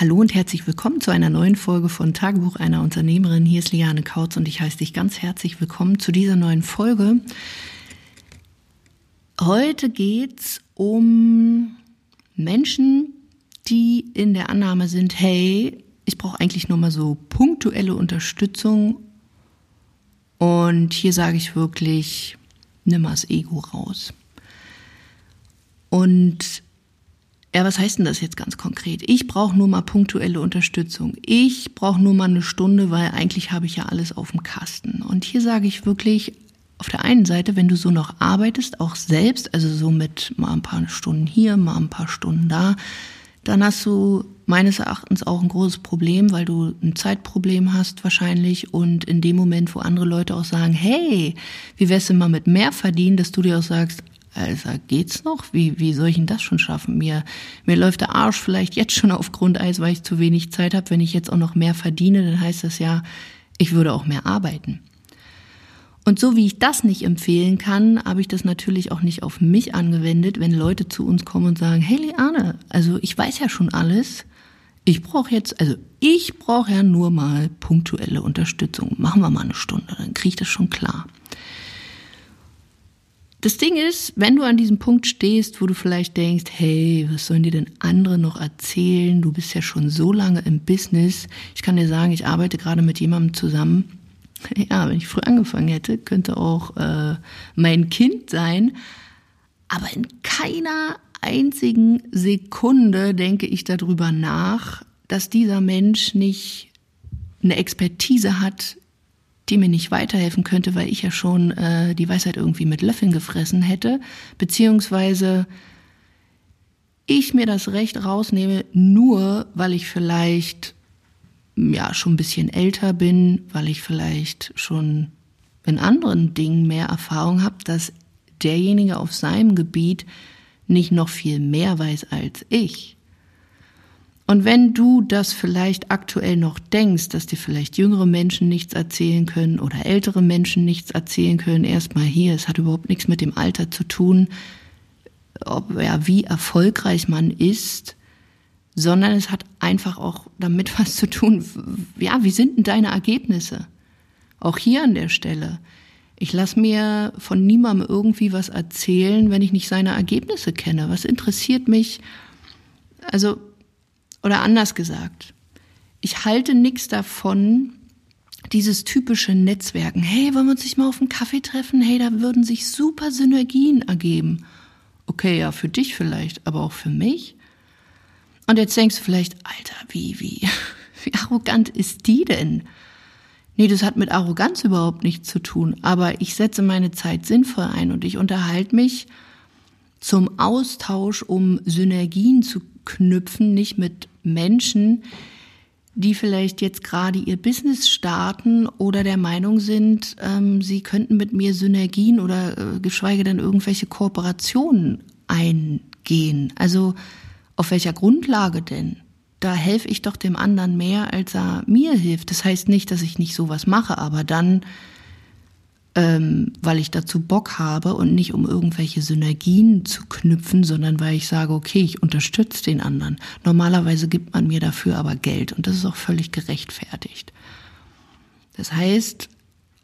Hallo und herzlich willkommen zu einer neuen Folge von Tagebuch einer Unternehmerin. Hier ist Liane Kautz und ich heiße dich ganz herzlich willkommen zu dieser neuen Folge. Heute geht's um Menschen, die in der Annahme sind, hey, ich brauche eigentlich nur mal so punktuelle Unterstützung. Und hier sage ich wirklich, nimm mal das Ego raus. Und ja, was heißt denn das jetzt ganz konkret? Ich brauche nur mal punktuelle Unterstützung. Ich brauche nur mal eine Stunde, weil eigentlich habe ich ja alles auf dem Kasten. Und hier sage ich wirklich, auf der einen Seite, wenn du so noch arbeitest, auch selbst, also so mit mal ein paar Stunden hier, mal ein paar Stunden da, dann hast du meines Erachtens auch ein großes Problem, weil du ein Zeitproblem hast wahrscheinlich und in dem Moment, wo andere Leute auch sagen, hey, wie wär's denn mal mit mehr verdienen, dass du dir auch sagst, also geht's noch? Wie, wie soll ich denn das schon schaffen? Mir, mir läuft der Arsch vielleicht jetzt schon auf Grundeis, weil ich zu wenig Zeit habe. Wenn ich jetzt auch noch mehr verdiene, dann heißt das ja, ich würde auch mehr arbeiten. Und so wie ich das nicht empfehlen kann, habe ich das natürlich auch nicht auf mich angewendet, wenn Leute zu uns kommen und sagen, hey Liane, also ich weiß ja schon alles. Ich brauche jetzt, also ich brauche ja nur mal punktuelle Unterstützung. Machen wir mal eine Stunde, dann kriege ich das schon klar. Das Ding ist, wenn du an diesem Punkt stehst, wo du vielleicht denkst, hey, was sollen dir denn andere noch erzählen? Du bist ja schon so lange im Business. Ich kann dir sagen, ich arbeite gerade mit jemandem zusammen. Ja, wenn ich früh angefangen hätte, könnte auch äh, mein Kind sein. Aber in keiner einzigen Sekunde denke ich darüber nach, dass dieser Mensch nicht eine Expertise hat die mir nicht weiterhelfen könnte, weil ich ja schon äh, die Weisheit irgendwie mit Löffeln gefressen hätte, beziehungsweise ich mir das Recht rausnehme, nur weil ich vielleicht ja schon ein bisschen älter bin, weil ich vielleicht schon in anderen Dingen mehr Erfahrung habe, dass derjenige auf seinem Gebiet nicht noch viel mehr weiß als ich. Und wenn du das vielleicht aktuell noch denkst, dass dir vielleicht jüngere Menschen nichts erzählen können oder ältere Menschen nichts erzählen können, erstmal hier, es hat überhaupt nichts mit dem Alter zu tun, ob, ja, wie erfolgreich man ist, sondern es hat einfach auch damit was zu tun, ja, wie sind denn deine Ergebnisse? Auch hier an der Stelle. Ich lasse mir von niemandem irgendwie was erzählen, wenn ich nicht seine Ergebnisse kenne. Was interessiert mich? Also oder anders gesagt, ich halte nichts davon, dieses typische Netzwerken. Hey, wollen wir uns nicht mal auf einen Kaffee treffen? Hey, da würden sich super Synergien ergeben. Okay, ja, für dich vielleicht, aber auch für mich. Und jetzt denkst du vielleicht, Alter, wie, wie, wie arrogant ist die denn? Nee, das hat mit Arroganz überhaupt nichts zu tun. Aber ich setze meine Zeit sinnvoll ein und ich unterhalte mich zum Austausch, um Synergien zu knüpfen, nicht mit Menschen, die vielleicht jetzt gerade ihr Business starten oder der Meinung sind, ähm, sie könnten mit mir Synergien oder äh, geschweige denn irgendwelche Kooperationen eingehen. Also auf welcher Grundlage denn? Da helfe ich doch dem anderen mehr, als er mir hilft. Das heißt nicht, dass ich nicht sowas mache, aber dann ähm, weil ich dazu Bock habe und nicht um irgendwelche Synergien zu knüpfen, sondern weil ich sage, okay, ich unterstütze den anderen. Normalerweise gibt man mir dafür aber Geld und das ist auch völlig gerechtfertigt. Das heißt,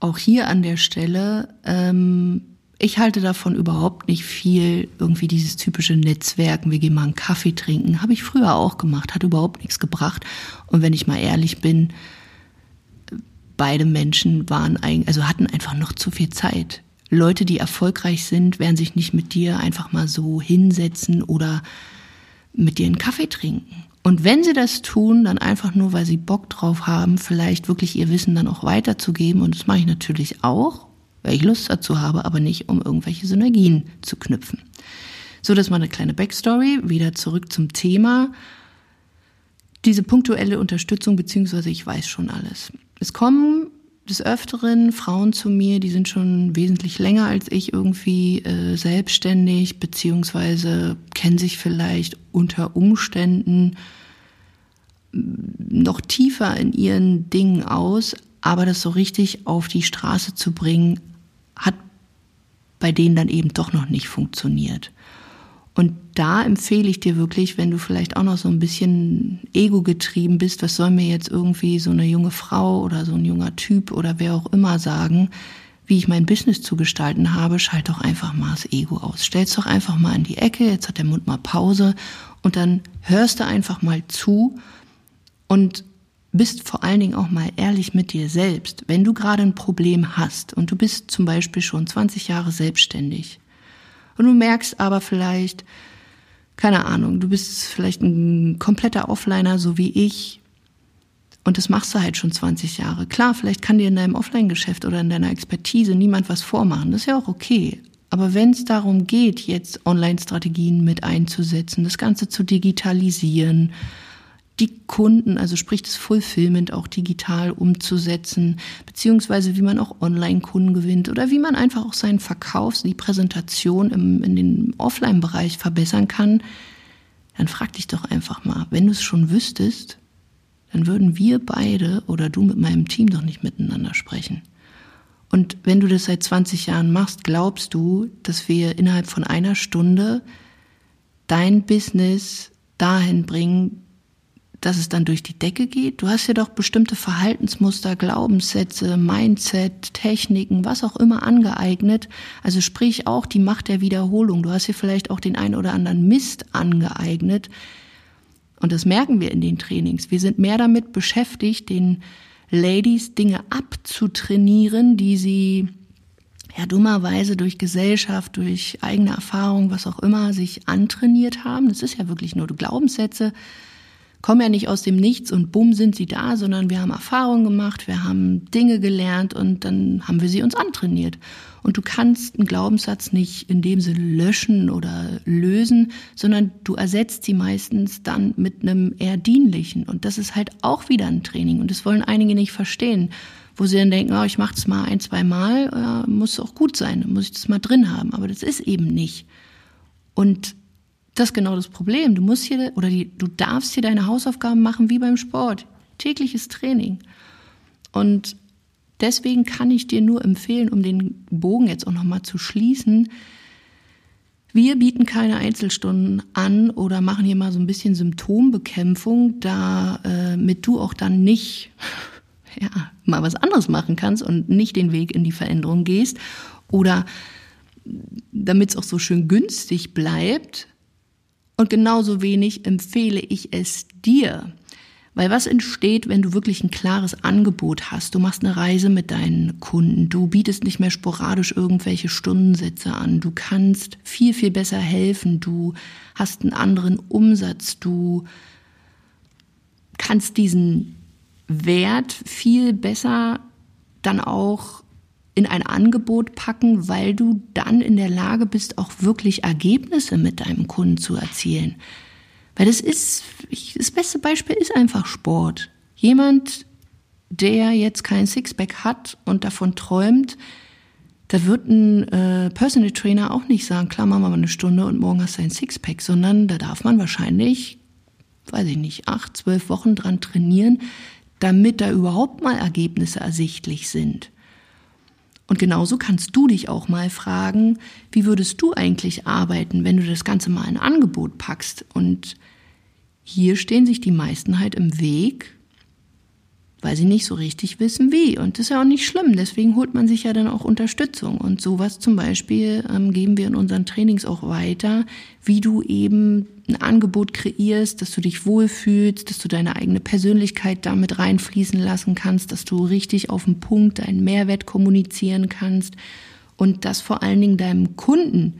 auch hier an der Stelle, ähm, ich halte davon überhaupt nicht viel, irgendwie dieses typische Netzwerken, wir gehen mal einen Kaffee trinken, habe ich früher auch gemacht, hat überhaupt nichts gebracht. Und wenn ich mal ehrlich bin, beide Menschen waren eigentlich, also hatten einfach noch zu viel Zeit. Leute, die erfolgreich sind, werden sich nicht mit dir einfach mal so hinsetzen oder mit dir einen Kaffee trinken. Und wenn sie das tun, dann einfach nur, weil sie Bock drauf haben, vielleicht wirklich ihr Wissen dann auch weiterzugeben. Und das mache ich natürlich auch, weil ich Lust dazu habe, aber nicht, um irgendwelche Synergien zu knüpfen. So, das war eine kleine Backstory. Wieder zurück zum Thema. Diese punktuelle Unterstützung, beziehungsweise ich weiß schon alles. Es kommen des Öfteren Frauen zu mir, die sind schon wesentlich länger als ich irgendwie äh, selbstständig, beziehungsweise kennen sich vielleicht unter Umständen noch tiefer in ihren Dingen aus, aber das so richtig auf die Straße zu bringen, hat bei denen dann eben doch noch nicht funktioniert. Da empfehle ich dir wirklich, wenn du vielleicht auch noch so ein bisschen ego getrieben bist, was soll mir jetzt irgendwie so eine junge Frau oder so ein junger Typ oder wer auch immer sagen, wie ich mein Business zu gestalten habe, schalt doch einfach mal das Ego aus. Stell's doch einfach mal in die Ecke, jetzt hat der Mund mal Pause und dann hörst du einfach mal zu und bist vor allen Dingen auch mal ehrlich mit dir selbst. Wenn du gerade ein Problem hast und du bist zum Beispiel schon 20 Jahre selbstständig und du merkst aber vielleicht, keine Ahnung, du bist vielleicht ein kompletter Offliner, so wie ich, und das machst du halt schon 20 Jahre. Klar, vielleicht kann dir in deinem Offline-Geschäft oder in deiner Expertise niemand was vormachen. Das ist ja auch okay. Aber wenn es darum geht, jetzt Online-Strategien mit einzusetzen, das Ganze zu digitalisieren, die Kunden, also sprich das Fulfillment auch digital umzusetzen, beziehungsweise wie man auch Online-Kunden gewinnt oder wie man einfach auch seinen Verkauf, die Präsentation im, in den Offline-Bereich verbessern kann, dann frag dich doch einfach mal, wenn du es schon wüsstest, dann würden wir beide oder du mit meinem Team doch nicht miteinander sprechen. Und wenn du das seit 20 Jahren machst, glaubst du, dass wir innerhalb von einer Stunde dein Business dahin bringen, dass es dann durch die Decke geht? Du hast ja doch bestimmte Verhaltensmuster, Glaubenssätze, Mindset, Techniken, was auch immer angeeignet. Also sprich auch die Macht der Wiederholung. Du hast dir vielleicht auch den einen oder anderen Mist angeeignet, und das merken wir in den Trainings. Wir sind mehr damit beschäftigt, den Ladies Dinge abzutrainieren, die sie ja dummerweise durch Gesellschaft, durch eigene Erfahrung, was auch immer, sich antrainiert haben. Das ist ja wirklich nur Glaubenssätze, kommen ja nicht aus dem Nichts und bumm sind sie da, sondern wir haben Erfahrungen gemacht, wir haben Dinge gelernt und dann haben wir sie uns antrainiert. Und du kannst einen Glaubenssatz nicht in dem Sinne löschen oder lösen, sondern du ersetzt sie meistens dann mit einem eher dienlichen. Und das ist halt auch wieder ein Training. Und das wollen einige nicht verstehen, wo sie dann denken, oh, ich mache das mal ein, zwei Mal, muss auch gut sein, muss ich das mal drin haben. Aber das ist eben nicht. Und das ist genau das Problem. Du musst hier, oder die, du darfst hier deine Hausaufgaben machen wie beim Sport. Tägliches Training. Und deswegen kann ich dir nur empfehlen, um den Bogen jetzt auch nochmal zu schließen, wir bieten keine Einzelstunden an oder machen hier mal so ein bisschen Symptombekämpfung, damit äh, du auch dann nicht ja, mal was anderes machen kannst und nicht den Weg in die Veränderung gehst oder damit es auch so schön günstig bleibt. Und genauso wenig empfehle ich es dir, weil was entsteht, wenn du wirklich ein klares Angebot hast? Du machst eine Reise mit deinen Kunden, du bietest nicht mehr sporadisch irgendwelche Stundensätze an, du kannst viel, viel besser helfen, du hast einen anderen Umsatz, du kannst diesen Wert viel besser dann auch in ein Angebot packen, weil du dann in der Lage bist, auch wirklich Ergebnisse mit deinem Kunden zu erzielen. Weil das ist, das beste Beispiel ist einfach Sport. Jemand, der jetzt kein Sixpack hat und davon träumt, da wird ein äh, Personal Trainer auch nicht sagen, klar, machen wir mal eine Stunde und morgen hast du ein Sixpack, sondern da darf man wahrscheinlich, weiß ich nicht, acht, zwölf Wochen dran trainieren, damit da überhaupt mal Ergebnisse ersichtlich sind. Und genauso kannst du dich auch mal fragen, wie würdest du eigentlich arbeiten, wenn du das Ganze mal in Angebot packst? Und hier stehen sich die meisten halt im Weg, weil sie nicht so richtig wissen, wie. Und das ist ja auch nicht schlimm. Deswegen holt man sich ja dann auch Unterstützung. Und sowas zum Beispiel ähm, geben wir in unseren Trainings auch weiter, wie du eben ein Angebot kreierst, dass du dich wohlfühlst, dass du deine eigene Persönlichkeit damit reinfließen lassen kannst, dass du richtig auf den Punkt deinen Mehrwert kommunizieren kannst und dass vor allen Dingen deinem Kunden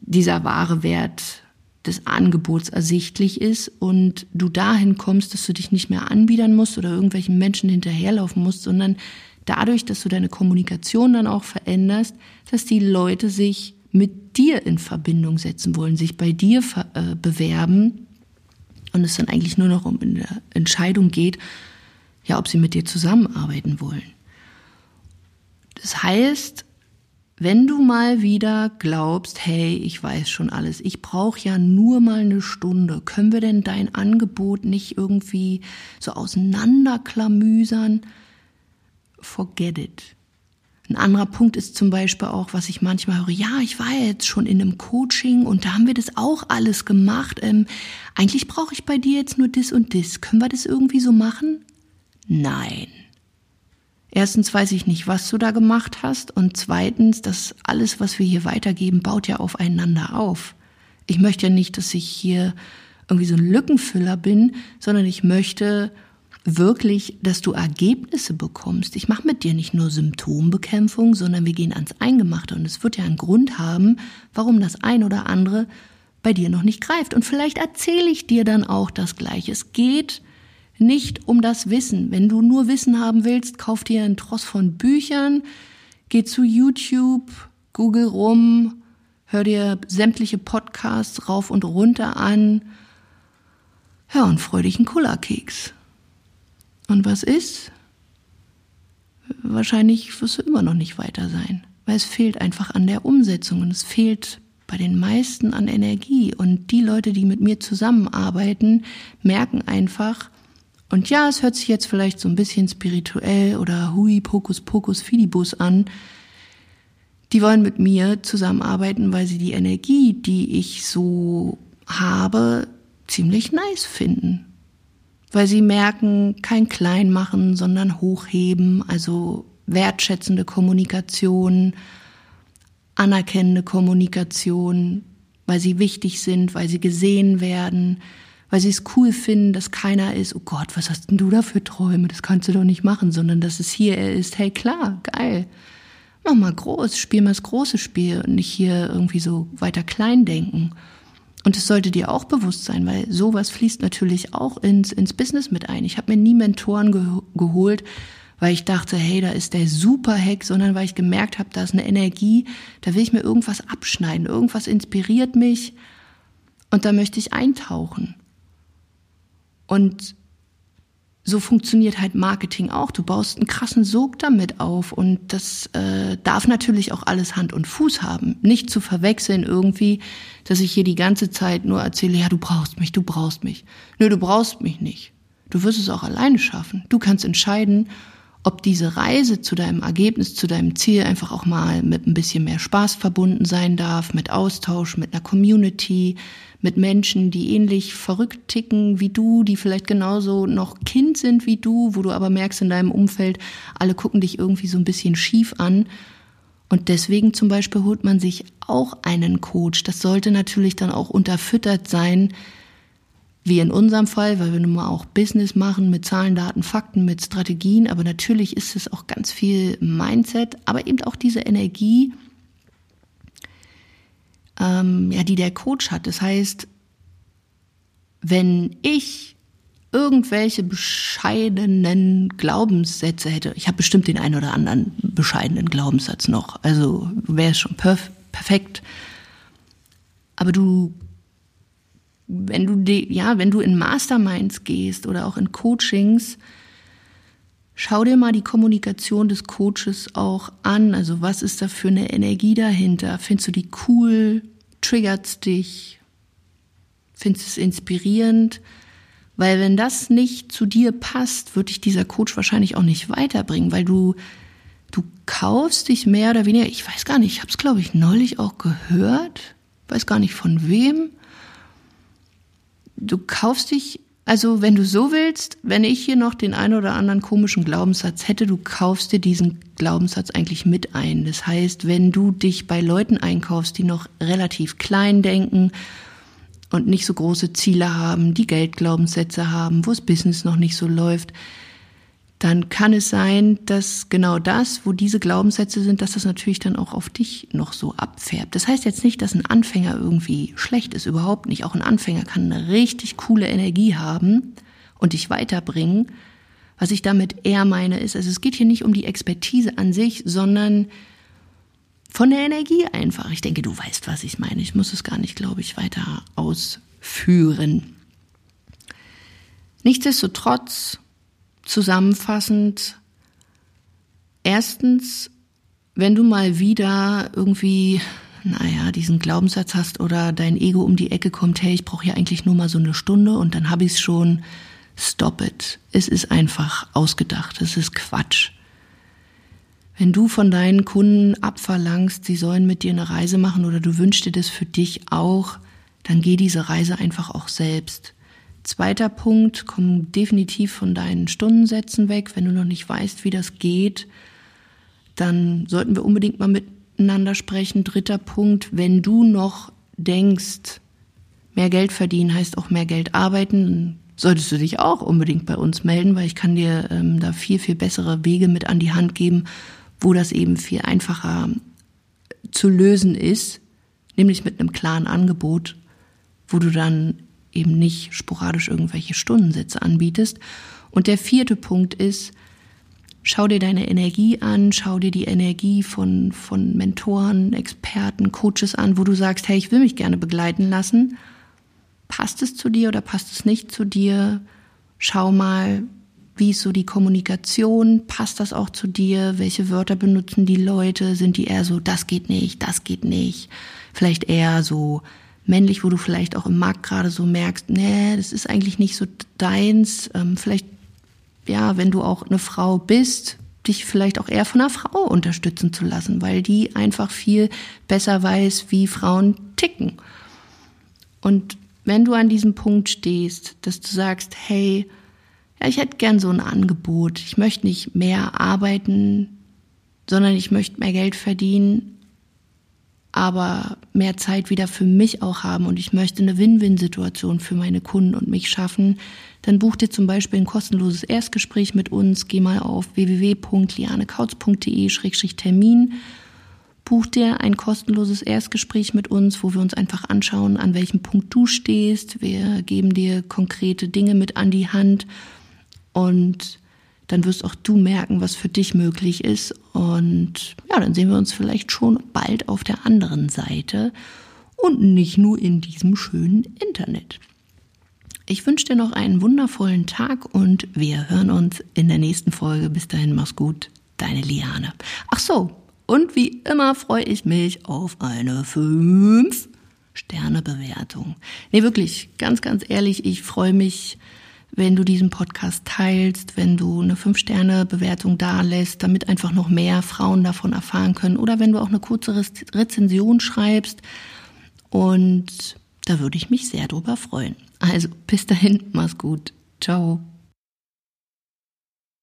dieser wahre Wert des Angebots ersichtlich ist und du dahin kommst, dass du dich nicht mehr anbiedern musst oder irgendwelchen Menschen hinterherlaufen musst, sondern dadurch, dass du deine Kommunikation dann auch veränderst, dass die Leute sich mit dir in Verbindung setzen wollen, sich bei dir äh, bewerben und es dann eigentlich nur noch um eine Entscheidung geht, ja, ob sie mit dir zusammenarbeiten wollen. Das heißt, wenn du mal wieder glaubst, hey, ich weiß schon alles, ich brauche ja nur mal eine Stunde, können wir denn dein Angebot nicht irgendwie so auseinanderklamüsern? Forget it. Ein anderer Punkt ist zum Beispiel auch, was ich manchmal höre, ja, ich war ja jetzt schon in einem Coaching und da haben wir das auch alles gemacht. Ähm, eigentlich brauche ich bei dir jetzt nur das und das. Können wir das irgendwie so machen? Nein. Erstens weiß ich nicht, was du da gemacht hast und zweitens, das alles, was wir hier weitergeben, baut ja aufeinander auf. Ich möchte ja nicht, dass ich hier irgendwie so ein Lückenfüller bin, sondern ich möchte wirklich, dass du Ergebnisse bekommst. Ich mache mit dir nicht nur Symptombekämpfung, sondern wir gehen ans Eingemachte. Und es wird ja einen Grund haben, warum das ein oder andere bei dir noch nicht greift. Und vielleicht erzähle ich dir dann auch das Gleiche. Es geht nicht um das Wissen. Wenn du nur Wissen haben willst, kauf dir einen Tross von Büchern, geh zu YouTube, Google rum, hör dir sämtliche Podcasts rauf und runter an. Ja, und freu dich einen Kullerkeks. Und was ist? Wahrscheinlich wirst du immer noch nicht weiter sein, weil es fehlt einfach an der Umsetzung und es fehlt bei den meisten an Energie. Und die Leute, die mit mir zusammenarbeiten, merken einfach, und ja, es hört sich jetzt vielleicht so ein bisschen spirituell oder hui, Pokus, Pokus, Fidibus an. Die wollen mit mir zusammenarbeiten, weil sie die Energie, die ich so habe, ziemlich nice finden weil sie merken, kein Kleinmachen, sondern Hochheben, also wertschätzende Kommunikation, anerkennende Kommunikation, weil sie wichtig sind, weil sie gesehen werden, weil sie es cool finden, dass keiner ist, oh Gott, was hast denn du da für Träume, das kannst du doch nicht machen, sondern dass es hier ist, hey klar, geil, mach mal groß, spiel mal das große Spiel und nicht hier irgendwie so weiter klein denken. Und es sollte dir auch bewusst sein, weil sowas fließt natürlich auch ins, ins Business mit ein. Ich habe mir nie Mentoren ge geholt, weil ich dachte, hey, da ist der Super-Hack, sondern weil ich gemerkt habe, da ist eine Energie, da will ich mir irgendwas abschneiden, irgendwas inspiriert mich und da möchte ich eintauchen. Und so funktioniert halt Marketing auch. Du baust einen krassen Sog damit auf und das äh, darf natürlich auch alles Hand und Fuß haben. Nicht zu verwechseln irgendwie, dass ich hier die ganze Zeit nur erzähle, ja, du brauchst mich, du brauchst mich. Nö, du brauchst mich nicht. Du wirst es auch alleine schaffen. Du kannst entscheiden, ob diese Reise zu deinem Ergebnis, zu deinem Ziel einfach auch mal mit ein bisschen mehr Spaß verbunden sein darf, mit Austausch, mit einer Community, mit Menschen, die ähnlich verrückt ticken wie du, die vielleicht genauso noch Kind sind wie du, wo du aber merkst in deinem Umfeld, alle gucken dich irgendwie so ein bisschen schief an. Und deswegen zum Beispiel holt man sich auch einen Coach. Das sollte natürlich dann auch unterfüttert sein, wie in unserem Fall, weil wir nun mal auch Business machen mit Zahlen, Daten, Fakten, mit Strategien. Aber natürlich ist es auch ganz viel Mindset, aber eben auch diese Energie, ähm, ja, die der Coach hat. Das heißt, wenn ich irgendwelche bescheidenen Glaubenssätze hätte, ich habe bestimmt den einen oder anderen bescheidenen Glaubenssatz noch, also wäre es schon perf perfekt. Aber du, wenn du die, ja, wenn du in Masterminds gehst oder auch in Coachings, Schau dir mal die Kommunikation des Coaches auch an. Also was ist da für eine Energie dahinter? Findest du die cool? Triggert's dich? Findest du es inspirierend? Weil wenn das nicht zu dir passt, wird dich dieser Coach wahrscheinlich auch nicht weiterbringen, weil du du kaufst dich mehr oder weniger, ich weiß gar nicht, ich habe es glaube ich neulich auch gehört, weiß gar nicht von wem. Du kaufst dich also, wenn du so willst, wenn ich hier noch den einen oder anderen komischen Glaubenssatz hätte, du kaufst dir diesen Glaubenssatz eigentlich mit ein. Das heißt, wenn du dich bei Leuten einkaufst, die noch relativ klein denken und nicht so große Ziele haben, die Geldglaubenssätze haben, wo das Business noch nicht so läuft, dann kann es sein, dass genau das, wo diese Glaubenssätze sind, dass das natürlich dann auch auf dich noch so abfärbt. Das heißt jetzt nicht, dass ein Anfänger irgendwie schlecht ist, überhaupt nicht. Auch ein Anfänger kann eine richtig coole Energie haben und dich weiterbringen. Was ich damit eher meine ist, also es geht hier nicht um die Expertise an sich, sondern von der Energie einfach. Ich denke, du weißt, was ich meine. Ich muss es gar nicht, glaube ich, weiter ausführen. Nichtsdestotrotz zusammenfassend, erstens, wenn du mal wieder irgendwie, naja, diesen Glaubenssatz hast oder dein Ego um die Ecke kommt, hey, ich brauche ja eigentlich nur mal so eine Stunde und dann habe ich es schon, stop it. Es ist einfach ausgedacht, es ist Quatsch. Wenn du von deinen Kunden abverlangst, sie sollen mit dir eine Reise machen oder du wünschst dir das für dich auch, dann geh diese Reise einfach auch selbst. Zweiter Punkt, komm definitiv von deinen Stundensätzen weg. Wenn du noch nicht weißt, wie das geht, dann sollten wir unbedingt mal miteinander sprechen. Dritter Punkt, wenn du noch denkst, mehr Geld verdienen heißt auch mehr Geld arbeiten, dann solltest du dich auch unbedingt bei uns melden, weil ich kann dir ähm, da viel, viel bessere Wege mit an die Hand geben, wo das eben viel einfacher zu lösen ist, nämlich mit einem klaren Angebot, wo du dann eben nicht sporadisch irgendwelche Stundensätze anbietest. Und der vierte Punkt ist, schau dir deine Energie an, schau dir die Energie von, von Mentoren, Experten, Coaches an, wo du sagst, hey, ich will mich gerne begleiten lassen. Passt es zu dir oder passt es nicht zu dir? Schau mal, wie ist so die Kommunikation? Passt das auch zu dir? Welche Wörter benutzen die Leute? Sind die eher so, das geht nicht, das geht nicht? Vielleicht eher so männlich, wo du vielleicht auch im Markt gerade so merkst, nee, das ist eigentlich nicht so deins. Ähm, vielleicht, ja, wenn du auch eine Frau bist, dich vielleicht auch eher von einer Frau unterstützen zu lassen, weil die einfach viel besser weiß, wie Frauen ticken. Und wenn du an diesem Punkt stehst, dass du sagst, hey, ja, ich hätte gern so ein Angebot. Ich möchte nicht mehr arbeiten, sondern ich möchte mehr Geld verdienen, aber mehr Zeit wieder für mich auch haben und ich möchte eine Win-Win-Situation für meine Kunden und mich schaffen, dann buch dir zum Beispiel ein kostenloses Erstgespräch mit uns. Geh mal auf www.lianekautz.de-termin. Buch dir ein kostenloses Erstgespräch mit uns, wo wir uns einfach anschauen, an welchem Punkt du stehst. Wir geben dir konkrete Dinge mit an die Hand und dann wirst auch du merken, was für dich möglich ist. Und ja, dann sehen wir uns vielleicht schon bald auf der anderen Seite und nicht nur in diesem schönen Internet. Ich wünsche dir noch einen wundervollen Tag und wir hören uns in der nächsten Folge. Bis dahin, mach's gut, deine Liane. Ach so, und wie immer freue ich mich auf eine 5 Sterne Bewertung. Nee, wirklich, ganz, ganz ehrlich, ich freue mich wenn du diesen Podcast teilst, wenn du eine 5-Sterne-Bewertung dalässt, damit einfach noch mehr Frauen davon erfahren können oder wenn du auch eine kurze Rezension schreibst. Und da würde ich mich sehr drüber freuen. Also bis dahin, mach's gut. Ciao.